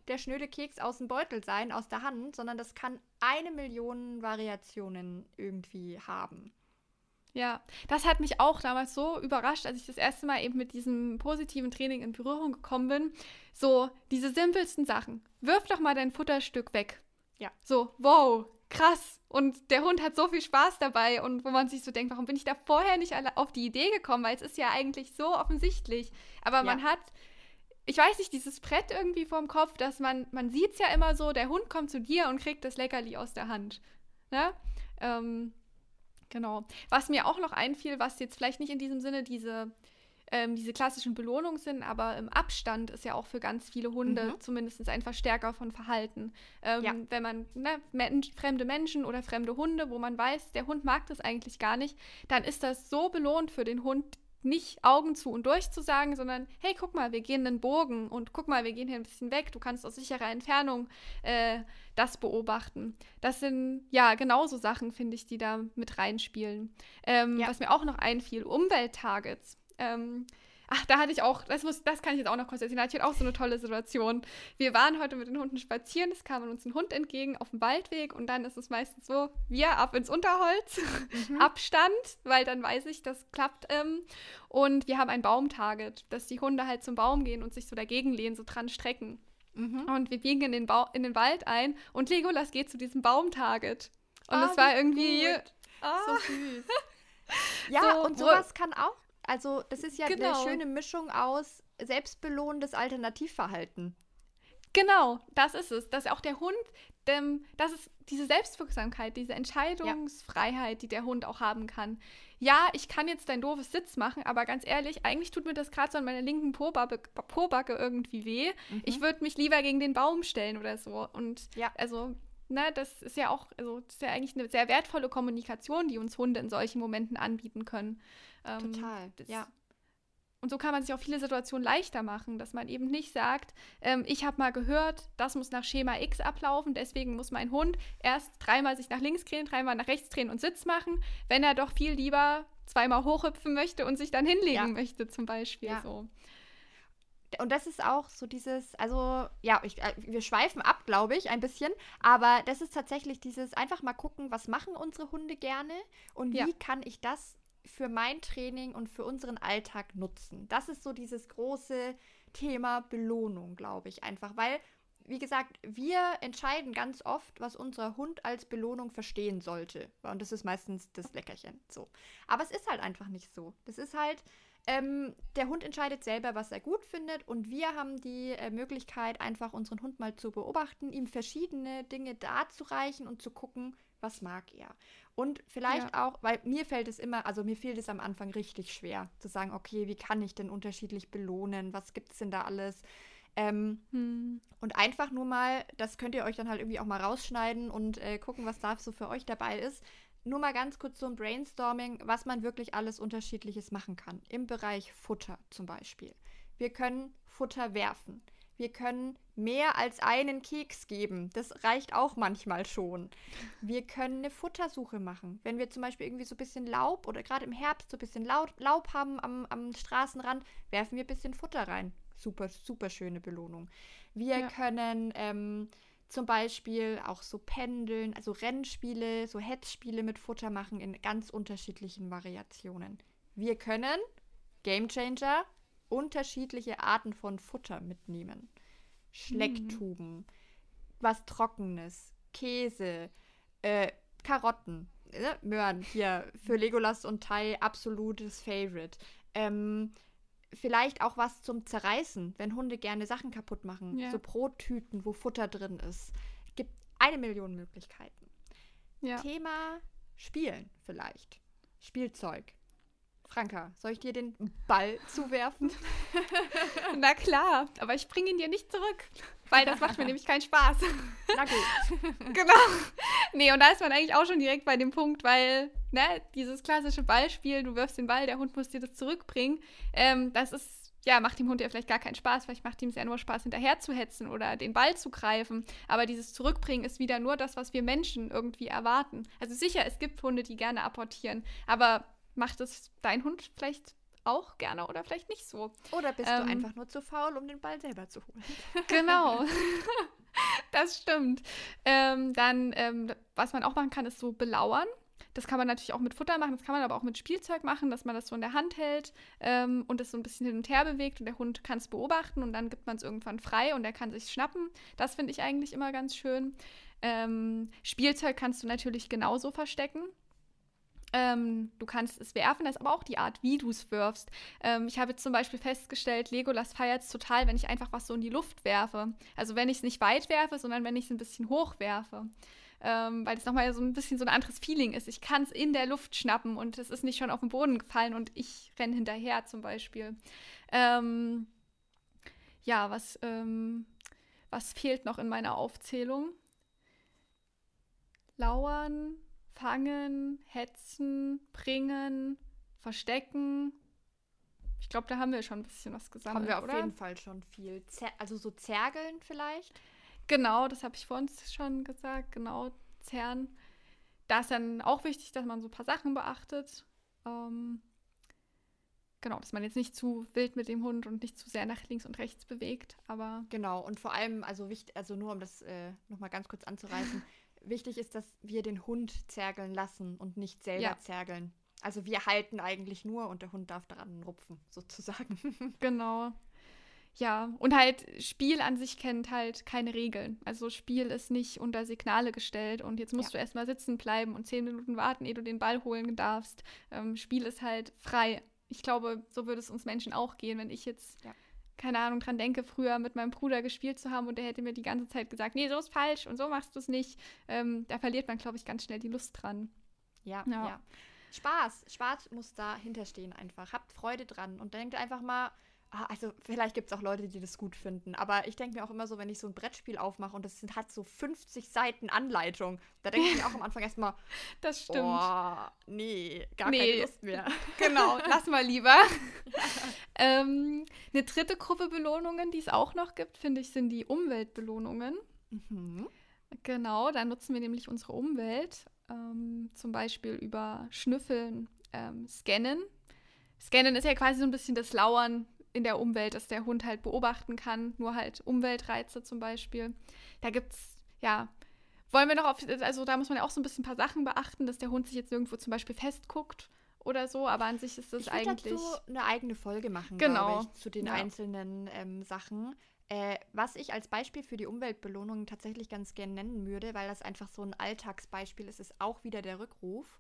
der schnöde Keks aus dem Beutel sein, aus der Hand, sondern das kann eine Million Variationen irgendwie haben. Ja, das hat mich auch damals so überrascht, als ich das erste Mal eben mit diesem positiven Training in Berührung gekommen bin. So, diese simpelsten Sachen. Wirf doch mal dein Futterstück weg. Ja. So, wow, krass. Und der Hund hat so viel Spaß dabei und wo man sich so denkt, warum bin ich da vorher nicht auf die Idee gekommen, weil es ist ja eigentlich so offensichtlich. Aber ja. man hat, ich weiß nicht, dieses Brett irgendwie vorm Kopf, dass man, man sieht es ja immer so, der Hund kommt zu dir und kriegt das Leckerli aus der Hand. Ne? Ähm, genau. Was mir auch noch einfiel, was jetzt vielleicht nicht in diesem Sinne diese ähm, diese klassischen Belohnungen sind, aber im Abstand ist ja auch für ganz viele Hunde mhm. zumindest ein Verstärker von Verhalten. Ähm, ja. Wenn man ne, men fremde Menschen oder fremde Hunde, wo man weiß, der Hund mag das eigentlich gar nicht, dann ist das so belohnt für den Hund, nicht Augen zu und durch zu sagen, sondern hey, guck mal, wir gehen einen Bogen und guck mal, wir gehen hier ein bisschen weg. Du kannst aus sicherer Entfernung äh, das beobachten. Das sind ja genauso Sachen, finde ich, die da mit reinspielen. Ähm, ja. Was mir auch noch einfiel, Umwelttargets. Ähm, ach, da hatte ich auch, das, muss, das kann ich jetzt auch noch kurz erzählen, da hatte ich auch so eine tolle Situation. Wir waren heute mit den Hunden spazieren, es kam uns ein Hund entgegen auf dem Waldweg und dann ist es meistens so, wir ab ins Unterholz, mhm. Abstand, weil dann weiß ich, das klappt. Ähm, und wir haben ein Baumtarget, dass die Hunde halt zum Baum gehen und sich so dagegen lehnen, so dran strecken. Mhm. Und wir biegen in den, in den Wald ein und Legolas geht zu diesem Baumtarget. Und ah, das war irgendwie. Ah. So süß. ja, so, und sowas kann auch also, das ist ja genau. eine schöne Mischung aus selbstbelohnendes Alternativverhalten. Genau, das ist es. Dass auch der Hund, dem, das ist diese Selbstwirksamkeit, diese Entscheidungsfreiheit, ja. die der Hund auch haben kann. Ja, ich kann jetzt dein doofes Sitz machen, aber ganz ehrlich, eigentlich tut mir das gerade so an meiner linken Pobacke, Pobacke irgendwie weh. Mhm. Ich würde mich lieber gegen den Baum stellen oder so. Und ja. also, ne, das ist ja auch, also das ist ja eigentlich eine sehr wertvolle Kommunikation, die uns Hunde in solchen Momenten anbieten können. Ähm, Total, ja. Und so kann man sich auch viele Situationen leichter machen, dass man eben nicht sagt, ähm, ich habe mal gehört, das muss nach Schema X ablaufen, deswegen muss mein Hund erst dreimal sich nach links drehen, dreimal nach rechts drehen und Sitz machen, wenn er doch viel lieber zweimal hochhüpfen möchte und sich dann hinlegen ja. möchte, zum Beispiel. Ja. So. Und das ist auch so dieses, also ja, ich, äh, wir schweifen ab, glaube ich, ein bisschen, aber das ist tatsächlich dieses einfach mal gucken, was machen unsere Hunde gerne und wie ja. kann ich das für mein Training und für unseren Alltag nutzen? Das ist so dieses große Thema Belohnung, glaube ich, einfach, weil wie gesagt, wir entscheiden ganz oft, was unser Hund als Belohnung verstehen sollte. Und das ist meistens das Leckerchen. So. Aber es ist halt einfach nicht so. Das ist halt, ähm, der Hund entscheidet selber, was er gut findet. Und wir haben die äh, Möglichkeit, einfach unseren Hund mal zu beobachten, ihm verschiedene Dinge darzureichen und zu gucken, was mag er. Und vielleicht ja. auch, weil mir fällt es immer, also mir fehlt es am Anfang richtig schwer, zu sagen, okay, wie kann ich denn unterschiedlich belohnen? Was gibt es denn da alles? Ähm, hm. Und einfach nur mal, das könnt ihr euch dann halt irgendwie auch mal rausschneiden und äh, gucken, was da so für euch dabei ist. Nur mal ganz kurz so ein Brainstorming, was man wirklich alles Unterschiedliches machen kann. Im Bereich Futter zum Beispiel. Wir können Futter werfen. Wir können mehr als einen Keks geben. Das reicht auch manchmal schon. Wir können eine Futtersuche machen. Wenn wir zum Beispiel irgendwie so ein bisschen Laub oder gerade im Herbst so ein bisschen Laub, Laub haben am, am Straßenrand, werfen wir ein bisschen Futter rein. Super, super schöne Belohnung. Wir ja. können ähm, zum Beispiel auch so pendeln, also Rennspiele, so Hetzspiele mit Futter machen in ganz unterschiedlichen Variationen. Wir können Game Changer unterschiedliche Arten von Futter mitnehmen. Schlecktuben, mhm. was Trockenes, Käse, äh, Karotten, äh, Möhren hier für Legolas und Tai absolutes Favorite. Ähm, vielleicht auch was zum Zerreißen, wenn Hunde gerne Sachen kaputt machen. Ja. So Brottüten, wo Futter drin ist. Gibt eine Million Möglichkeiten. Ja. Thema Spielen vielleicht. Spielzeug. Franka, soll ich dir den Ball zuwerfen? Na klar, aber ich bringe ihn dir nicht zurück, weil das macht mir nämlich keinen Spaß. Na gut. genau. Nee, und da ist man eigentlich auch schon direkt bei dem Punkt, weil, ne, dieses klassische Ballspiel, du wirfst den Ball, der Hund muss dir das zurückbringen, ähm, das ist, ja, macht dem Hund ja vielleicht gar keinen Spaß, vielleicht macht ihm es ja nur Spaß, hinterher zu hetzen oder den Ball zu greifen. Aber dieses Zurückbringen ist wieder nur das, was wir Menschen irgendwie erwarten. Also sicher, es gibt Hunde, die gerne apportieren, aber macht es dein Hund vielleicht auch gerne oder vielleicht nicht so. Oder bist ähm, du einfach nur zu faul, um den Ball selber zu holen? genau. das stimmt. Ähm, dann, ähm, was man auch machen kann, ist so belauern. Das kann man natürlich auch mit Futter machen, das kann man aber auch mit Spielzeug machen, dass man das so in der Hand hält ähm, und es so ein bisschen hin und her bewegt und der Hund kann es beobachten und dann gibt man es irgendwann frei und er kann sich schnappen. Das finde ich eigentlich immer ganz schön. Ähm, Spielzeug kannst du natürlich genauso verstecken. Ähm, du kannst es werfen, das ist aber auch die Art, wie du es wirfst. Ähm, ich habe jetzt zum Beispiel festgestellt, Legolas feiert es total, wenn ich einfach was so in die Luft werfe. Also wenn ich es nicht weit werfe, sondern wenn ich es ein bisschen hoch werfe. Ähm, weil es nochmal so ein bisschen so ein anderes Feeling ist. Ich kann es in der Luft schnappen und es ist nicht schon auf den Boden gefallen und ich renne hinterher zum Beispiel. Ähm, ja, was, ähm, was fehlt noch in meiner Aufzählung? Lauern, fangen, hetzen, bringen, verstecken. Ich glaube, da haben wir schon ein bisschen was gesammelt. Haben wir auf oder? jeden Fall schon viel. Zer also so zergeln vielleicht. Genau, das habe ich vor uns schon gesagt. Genau, zerren. Da ist dann auch wichtig, dass man so ein paar Sachen beachtet. Ähm, genau, dass man jetzt nicht zu wild mit dem Hund und nicht zu sehr nach links und rechts bewegt. Aber Genau, und vor allem, also wichtig, also nur um das äh, nochmal ganz kurz anzureißen, wichtig ist, dass wir den Hund zergeln lassen und nicht selber Ja. zergeln. Also wir halten eigentlich nur und der Hund darf daran rupfen, sozusagen. Genau. Ja, und halt Spiel an sich kennt halt keine Regeln. Also Spiel ist nicht unter Signale gestellt und jetzt musst Ja. du erstmal sitzen bleiben und zehn Minuten warten, ehe du den Ball holen darfst. Ähm, Spiel ist halt frei. Ich glaube, so würde es uns Menschen auch gehen, wenn ich jetzt, Ja. Keine Ahnung, dran denke, früher mit meinem Bruder gespielt zu haben und der hätte mir die ganze Zeit gesagt, nee, so ist falsch und so machst du es nicht. Ähm, da verliert man, glaube ich, ganz schnell die Lust dran. Ja, Ja. ja. Spaß. Spaß muss dahinter stehen einfach. Habt Freude dran und denkt einfach mal, also vielleicht gibt es auch Leute, die das gut finden, aber ich denke mir auch immer so, wenn ich so ein Brettspiel aufmache und das hat so 50 Seiten Anleitung, da denke ich mir auch am Anfang erstmal, Das stimmt. oh, nee, gar Nee. keine Lust mehr. Genau, lass mal lieber. ähm, eine dritte Gruppe Belohnungen, die es auch noch gibt, finde ich, sind die Umweltbelohnungen. Mhm. Genau, da nutzen wir nämlich unsere Umwelt, ähm, zum Beispiel über Schnüffeln, ähm, Scannen. Scannen ist ja quasi so ein bisschen das Lauern in der Umwelt, dass der Hund halt beobachten kann, nur halt Umweltreize zum Beispiel. Da gibt es, ja, wollen wir noch auf, also da muss man ja auch so ein bisschen ein paar Sachen beachten, dass der Hund sich jetzt irgendwo zum Beispiel festguckt oder so, aber an sich ist das Ich eigentlich. dazu eine eigene Folge machen, Genau. ich, zu den Ja. einzelnen ähm, Sachen. Äh, was ich als Beispiel für die Umweltbelohnungen tatsächlich ganz gern nennen würde, weil das einfach so ein Alltagsbeispiel ist, ist auch wieder der Rückruf.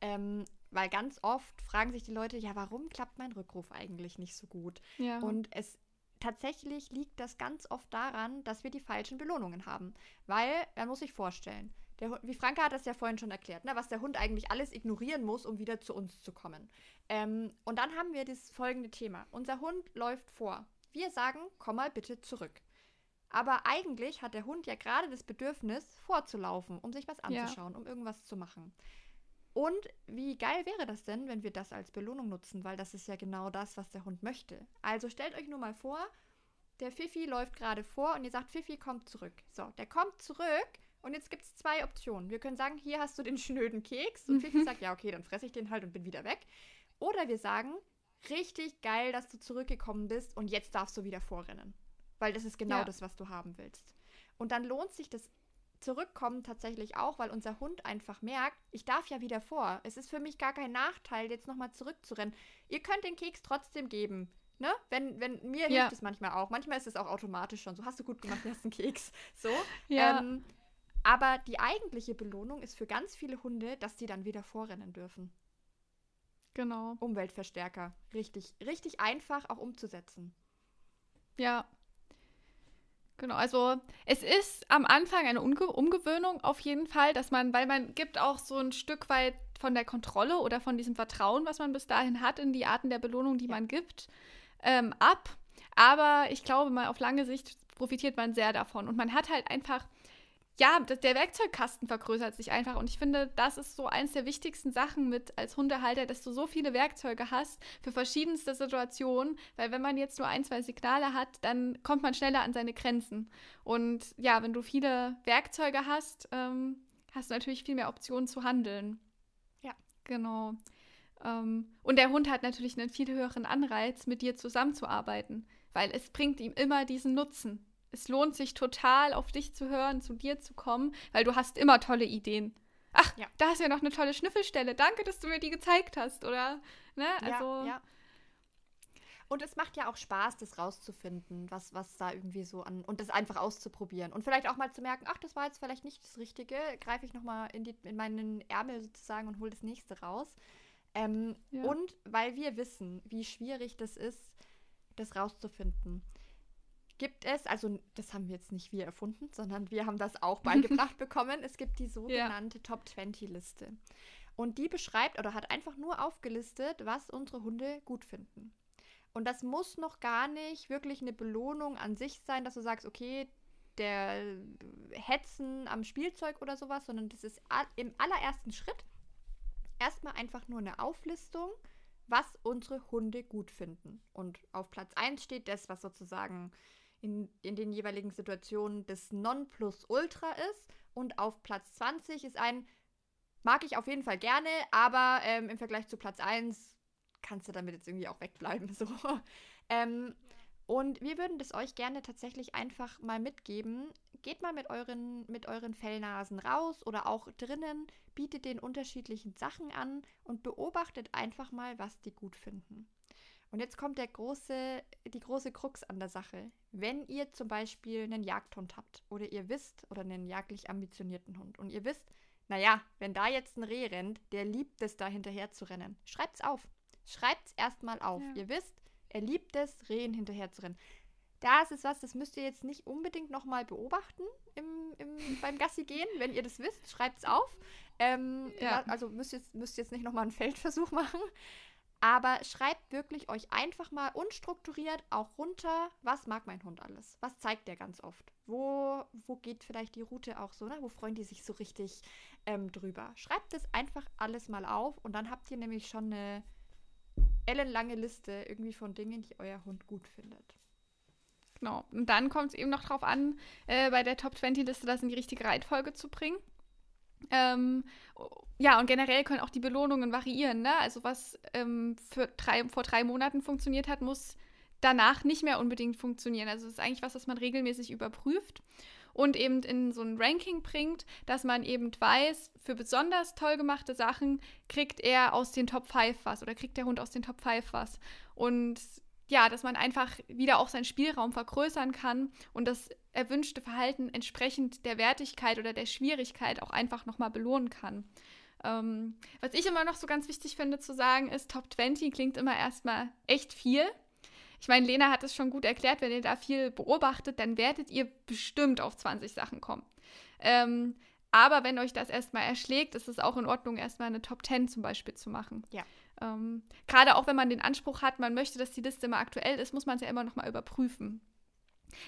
Ähm, weil ganz oft fragen sich die Leute, ja, warum klappt mein Rückruf eigentlich nicht so gut? Ja. Und es tatsächlich liegt das ganz oft daran, dass wir die falschen Belohnungen haben. Weil, man muss sich vorstellen, der, Hund- wie Franka hat das ja vorhin schon erklärt, ne, was der Hund eigentlich alles ignorieren muss, um wieder zu uns zu kommen. Ähm, und dann haben wir das folgende Thema. Unser Hund läuft vor. Wir sagen, komm mal bitte zurück. Aber eigentlich hat der Hund ja gerade das Bedürfnis, vorzulaufen, um sich was Ja. anzuschauen, um irgendwas zu machen. Und wie geil wäre das denn, wenn wir das als Belohnung nutzen, weil das ist ja genau das, was der Hund möchte. Also stellt euch nur mal vor, der Fifi läuft gerade vor und ihr sagt, Fifi kommt zurück. So, der kommt zurück und jetzt gibt es zwei Optionen. Wir können sagen, hier hast du den schnöden Keks und Fifi sagt, ja, okay, dann fresse ich den halt und bin wieder weg. Oder wir sagen, richtig geil, dass du zurückgekommen bist und jetzt darfst du wieder vorrennen. Weil das ist genau Ja. das, was du haben willst. Und dann lohnt sich das Zurückkommen tatsächlich auch, weil unser Hund einfach merkt, ich darf ja wieder vor. Es ist für mich gar kein Nachteil, jetzt nochmal zurückzurennen. Ihr könnt den Keks trotzdem geben. Ne? Wenn, wenn, mir Ja. hilft es manchmal auch. Manchmal ist es auch automatisch schon. So hast du gut gemacht, hier hast du einen Keks. So. ja. Ähm, aber die eigentliche Belohnung ist für ganz viele Hunde, dass die dann wieder vorrennen dürfen. genau. Umweltverstärker. Richtig, richtig einfach auch umzusetzen. Ja. Genau, also es ist am Anfang eine Unge Umgewöhnung auf jeden Fall, dass man, weil man gibt auch so ein Stück weit von der Kontrolle oder von diesem Vertrauen, was man bis dahin hat in die Arten der Belohnung, die man gibt, ähm, ab. Aber ich glaube mal, auf lange Sicht profitiert man sehr davon. Und man hat halt einfach, ja, der Werkzeugkasten vergrößert sich einfach. Und ich finde, das ist so eins der wichtigsten Sachen mit als Hundehalter, dass du so viele Werkzeuge hast für verschiedenste Situationen. Weil wenn man jetzt nur ein, zwei Signale hat, dann kommt man schneller an seine Grenzen. Und ja, wenn du viele Werkzeuge hast, ähm, hast du natürlich viel mehr Optionen zu handeln. Ja. Genau. Ähm, und der Hund hat natürlich einen viel höheren Anreiz, mit dir zusammenzuarbeiten, weil es bringt ihm immer diesen Nutzen. Es lohnt sich total, auf dich zu hören, zu dir zu kommen, weil du hast immer tolle Ideen. Ach, Ja. da ist ja noch eine tolle Schnüffelstelle. Danke, dass du mir die gezeigt hast, oder? Ne? Also, ja, ja. Und es macht ja auch Spaß, das rauszufinden, was, was da irgendwie so an. Und das einfach auszuprobieren. Und vielleicht auch mal zu merken, ach, das war jetzt vielleicht nicht das Richtige. Greife ich nochmal in, in meinen Ärmel sozusagen und hole das nächste raus. Ähm, ja. Und weil wir wissen, wie schwierig das ist, das rauszufinden, gibt es, also das haben wir jetzt nicht wir erfunden, sondern wir haben das auch beigebracht bekommen. Es gibt die sogenannte ja. Top 20 Liste. Und die beschreibt oder hat einfach nur aufgelistet, was unsere Hunde gut finden. Und das muss noch gar nicht wirklich eine Belohnung an sich sein, dass du sagst, okay, der Hetzen am Spielzeug oder sowas, sondern das ist im allerersten Schritt erstmal einfach nur eine Auflistung, was unsere Hunde gut finden. Und auf Platz 1 steht das, was sozusagen in, in den jeweiligen Situationen das Nonplusultra ist. Und auf Platz 20 ist ein, mag ich auf jeden Fall gerne, aber ähm, im Vergleich zu Platz 1 kannst du damit jetzt irgendwie auch wegbleiben. So. ähm, und wir würden das euch gerne tatsächlich einfach mal mitgeben. Geht mal mit euren, mit euren Fellnasen raus oder auch drinnen, bietet den unterschiedlichen Sachen an und beobachtet einfach mal, was die gut finden. Und jetzt kommt der große, die große Krux an der Sache. Wenn ihr zum Beispiel einen Jagdhund habt oder ihr wisst, oder einen jagdlich ambitionierten Hund und ihr wisst, naja, wenn da jetzt ein Reh rennt, der liebt es, da hinterher zu rennen. Schreibt's auf. Schreibt's erstmal auf. Ja. Ihr wisst, er liebt es, Rehen hinterher zu rennen. Das ist was, das müsst ihr jetzt nicht unbedingt nochmal beobachten im, im, beim Gassi gehen. Wenn ihr das wisst, schreibt es auf. Ähm, ja. Also müsst ihr jetzt, müsst jetzt nicht nochmal einen Feldversuch machen. Aber schreibt wirklich euch einfach mal unstrukturiert auch runter, was mag mein Hund alles? Was zeigt der ganz oft? Wo, wo geht vielleicht die Route auch so? Ne? Wo freuen die sich so richtig ähm, drüber? Schreibt es einfach alles mal auf und dann habt ihr nämlich schon eine ellenlange Liste irgendwie von Dingen, die euer Hund gut findet. Genau. Und dann kommt es eben noch drauf an, äh, bei der Top 20-Liste das in die richtige Reihenfolge zu bringen. Ähm, ja, und generell können auch die Belohnungen variieren. Ne? Also was ähm, für drei, vor drei Monaten funktioniert hat, muss danach nicht mehr unbedingt funktionieren. Also es ist eigentlich was, was man regelmäßig überprüft und eben in so ein Ranking bringt, dass man eben weiß, für besonders toll gemachte Sachen kriegt er aus den Top 5 was oder kriegt der Hund aus den Top 5 was. Und ja, dass man einfach wieder auch seinen Spielraum vergrößern kann und das erwünschte Verhalten entsprechend der Wertigkeit oder der Schwierigkeit auch einfach nochmal belohnen kann. Ähm, was ich immer noch so ganz wichtig finde zu sagen, ist, Top 20 klingt immer erstmal echt viel. Ich meine, Lena hat es schon gut erklärt, wenn ihr da viel beobachtet, dann werdet ihr bestimmt auf 20 Sachen kommen. Ähm, aber wenn euch das erstmal erschlägt, ist es auch in Ordnung, erstmal eine Top 10 zum Beispiel zu machen. Ja. Ähm, Gerade auch wenn man den Anspruch hat, man möchte, dass die Liste immer aktuell ist, muss man es ja immer noch mal überprüfen.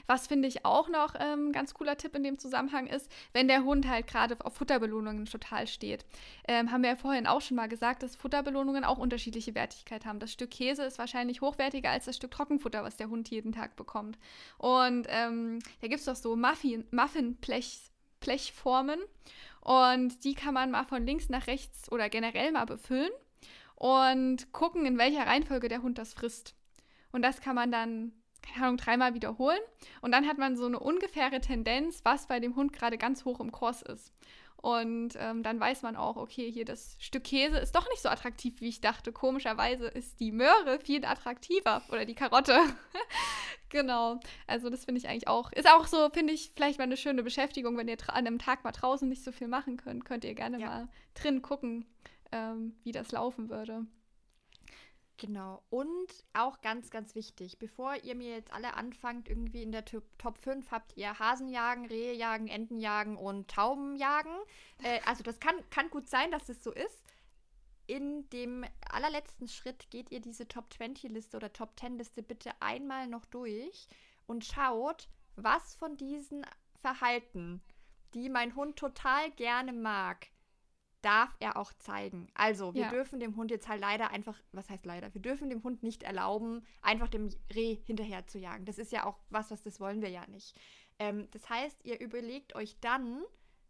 Was finde ich auch noch ähm, ganz cooler Tipp in dem Zusammenhang ist, wenn der Hund halt gerade auf Futterbelohnungen total steht. Ähm, haben wir ja vorhin auch schon mal gesagt, dass Futterbelohnungen auch unterschiedliche Wertigkeit haben. Das Stück Käse ist wahrscheinlich hochwertiger als das Stück Trockenfutter, was der Hund jeden Tag bekommt. Und ähm, da gibt es doch so Muffin, Muffin-Blechformen. Und die kann man mal von links nach rechts oder generell mal befüllen und gucken, in welcher Reihenfolge der Hund das frisst. Und das kann man dann, keine Ahnung, dreimal wiederholen. Und dann hat man so eine ungefähre Tendenz, was bei dem Hund gerade ganz hoch im Kurs ist. Und ähm, dann weiß man auch, okay, hier das Stück Käse ist doch nicht so attraktiv, wie ich dachte. Komischerweise ist die Möhre viel attraktiver oder die Karotte. genau. Also das finde ich eigentlich auch. Ist auch so, finde ich, vielleicht mal eine schöne Beschäftigung, wenn ihr an einem Tag mal draußen nicht so viel machen könnt, könnt ihr gerne ja. mal drin gucken, ähm, wie das laufen würde. Genau. Und auch ganz, ganz wichtig, bevor ihr mir jetzt alle anfangt, irgendwie in der Top 5 habt ihr Hasenjagen, Rehe jagen, Enten jagen und Tauben jagen. Äh, also das kann, kann gut sein, dass das so ist. In dem allerletzten Schritt geht ihr diese Top 20 Liste oder Top 10 Liste bitte einmal noch durch und schaut, was von diesen Verhalten, die mein Hund total gerne mag, darf er auch zeigen. Also, wir ja. dürfen dem Hund jetzt halt leider einfach, was heißt leider, wir dürfen dem Hund nicht erlauben, einfach dem Reh hinterher zu jagen. Das ist ja auch was, was das wollen wir ja nicht. Ähm, das heißt, ihr überlegt euch dann,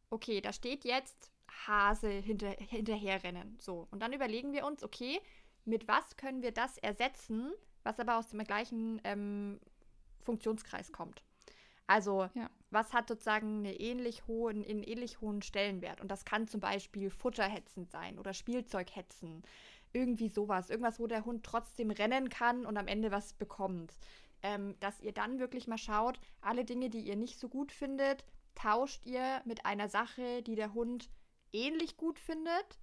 okay, da steht jetzt Hase hinter, hinterherrennen. So. Und dann überlegen wir uns, okay, mit was können wir das ersetzen, was aber aus dem gleichen ähm, Funktionskreis kommt. Also, ja. Was hat sozusagen eine ähnlich hohen, einen ähnlich hohen Stellenwert? Und das kann zum Beispiel Futterhetzen sein oder Spielzeughetzen. Irgendwie sowas. Irgendwas, wo der Hund trotzdem rennen kann und am Ende was bekommt. Ähm, dass ihr dann wirklich mal schaut, alle Dinge, die ihr nicht so gut findet, tauscht ihr mit einer Sache, die der Hund ähnlich gut findet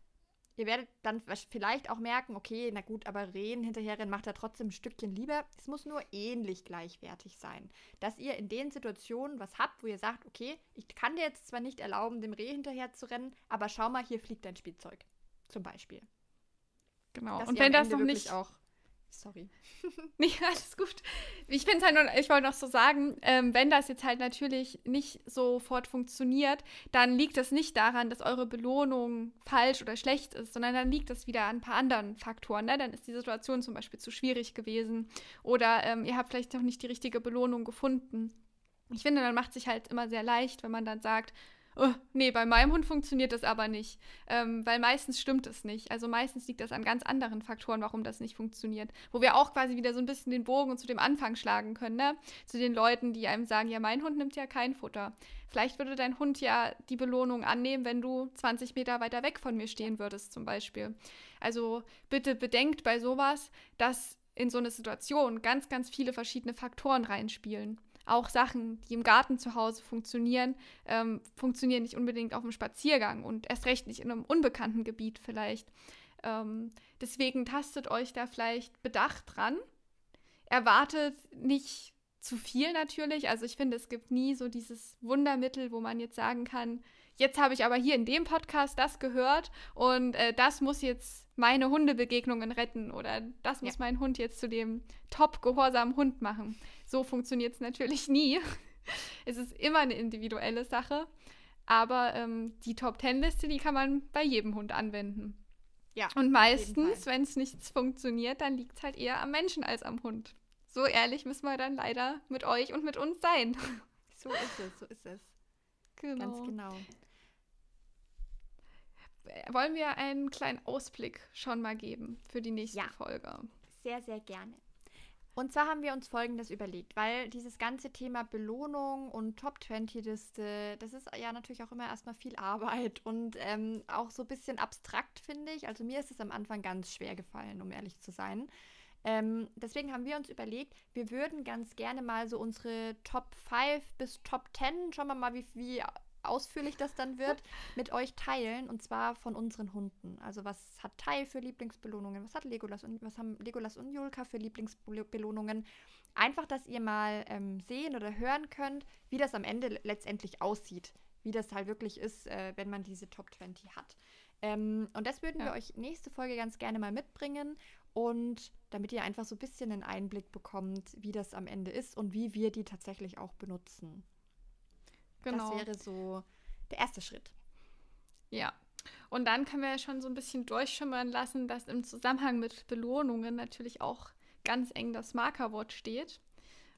Ihr werdet dann vielleicht auch merken, okay, na gut, aber Rehen hinterherrennen macht er trotzdem ein Stückchen lieber. Es muss nur ähnlich gleichwertig sein. Dass ihr in den Situationen was habt, wo ihr sagt, okay, ich kann dir jetzt zwar nicht erlauben, dem Reh hinterher zu rennen, aber schau mal, hier fliegt dein Spielzeug. Zum Beispiel. Genau. Dass und wenn das noch nicht auch Sorry. nee, alles gut. Ich finde es halt nur, ich wollte noch so sagen, ähm, wenn das jetzt halt natürlich nicht sofort funktioniert, dann liegt das nicht daran, dass eure Belohnung falsch oder schlecht ist, sondern dann liegt das wieder an ein paar anderen Faktoren. Ne? Dann ist die Situation zum Beispiel zu schwierig gewesen oder ähm, ihr habt vielleicht noch nicht die richtige Belohnung gefunden. Ich finde, dann macht sich halt immer sehr leicht, wenn man dann sagt, oh, nee, bei meinem Hund funktioniert das aber nicht. Ähm, weil meistens stimmt es nicht. Also meistens liegt das an ganz anderen Faktoren, warum das nicht funktioniert. Wo wir auch quasi wieder so ein bisschen den Bogen zu dem Anfang schlagen können, ne? Zu den Leuten, die einem sagen, ja, mein Hund nimmt ja kein Futter. Vielleicht würde dein Hund ja die Belohnung annehmen, wenn du 20 Meter weiter weg von mir stehen würdest, zum Beispiel. Also bitte bedenkt bei sowas, dass in so eine Situation ganz, ganz viele verschiedene Faktoren reinspielen auch Sachen, die im Garten zu Hause funktionieren, ähm, funktionieren nicht unbedingt auf dem Spaziergang und erst recht nicht in einem unbekannten Gebiet vielleicht. Ähm, deswegen tastet euch da vielleicht bedacht dran. Erwartet nicht zu viel natürlich. Also ich finde, es gibt nie so dieses Wundermittel, wo man jetzt sagen kann, jetzt habe ich aber hier in dem Podcast das gehört und äh, das muss jetzt meine Hundebegegnungen retten oder das muss ja. mein Hund jetzt zu dem top gehorsamen Hund machen. So funktioniert es natürlich nie. es ist immer eine individuelle Sache, aber ähm, die Top Ten Liste, die kann man bei jedem Hund anwenden. Ja. Und meistens, wenn es nichts funktioniert, dann liegt es halt eher am Menschen als am Hund. So ehrlich müssen wir dann leider mit euch und mit uns sein. So ist es, so ist es. Genau. Ganz genau wollen wir einen kleinen Ausblick schon mal geben für die nächste ja, Folge? Sehr, sehr gerne. Und zwar haben wir uns Folgendes überlegt, weil dieses ganze Thema Belohnung und Top-20-Liste, das ist ja natürlich auch immer erstmal viel Arbeit und ähm, auch so ein bisschen abstrakt, finde ich. Also mir ist es am Anfang ganz schwer gefallen, um ehrlich zu sein. Ähm, deswegen haben wir uns überlegt, wir würden ganz gerne mal so unsere Top 5 bis Top 10, schauen wir mal, wie, wie ausführlich das dann wird, mit euch teilen und zwar von unseren Hunden. Also was hat Tai für Lieblingsbelohnungen, was hat Legolas und was haben Legolas und Julka für Lieblingsbelohnungen. Einfach, dass ihr mal ähm, sehen oder hören könnt, wie das am Ende letztendlich aussieht, wie das halt wirklich ist, äh, wenn man diese Top 20 hat. Ähm, und das würden ja. wir euch nächste Folge ganz gerne mal mitbringen und damit ihr einfach so ein bisschen einen Einblick bekommt, wie das am Ende ist und wie wir die tatsächlich auch benutzen. Genau. Das wäre so der erste Schritt. Ja. Und dann können wir ja schon so ein bisschen durchschimmern lassen, dass im Zusammenhang mit Belohnungen natürlich auch ganz eng das Markerwort steht.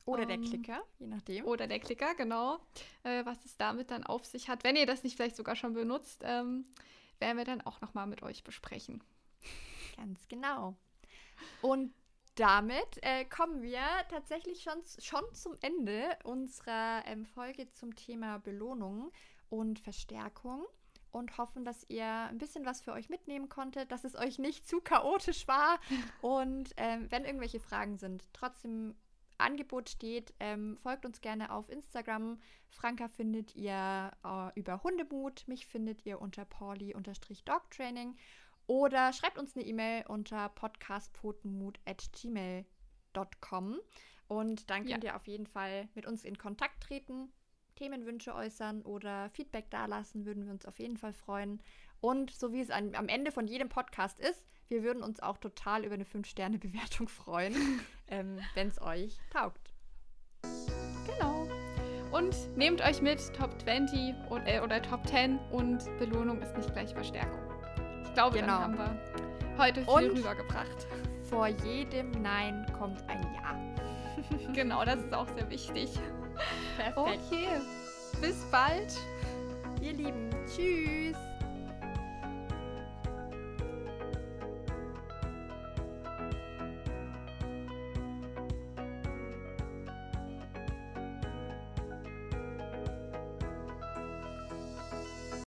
Oder der ähm, Klicker, je nachdem. Oder der Klicker, genau. Äh, was es damit dann auf sich hat. Wenn ihr das nicht vielleicht sogar schon benutzt, ähm, werden wir dann auch nochmal mit euch besprechen. Ganz genau. Und damit äh, kommen wir tatsächlich schon, schon zum Ende unserer ähm, Folge zum Thema Belohnung und Verstärkung und hoffen, dass ihr ein bisschen was für euch mitnehmen konntet, dass es euch nicht zu chaotisch war. Und ähm, wenn irgendwelche Fragen sind, trotzdem Angebot steht, ähm, folgt uns gerne auf Instagram. Franka findet ihr äh, über Hundemut, mich findet ihr unter Pauli-Dogtraining oder schreibt uns eine E-Mail unter podcastpfotenmut.gmail.com und dann könnt ja. ihr auf jeden Fall mit uns in Kontakt treten, Themenwünsche äußern oder Feedback dalassen, würden wir uns auf jeden Fall freuen. Und so wie es an, am Ende von jedem Podcast ist, wir würden uns auch total über eine 5-Sterne-Bewertung freuen, ähm, wenn es euch taugt. Genau. Und nehmt euch mit Top 20 oder, äh, oder Top 10 und Belohnung ist nicht gleich Verstärkung glaube, genau. dann haben wir heute viel Und rübergebracht. Vor jedem Nein kommt ein Ja. genau, das ist auch sehr wichtig. Perfekt. Okay, bis bald. Ihr Lieben, tschüss.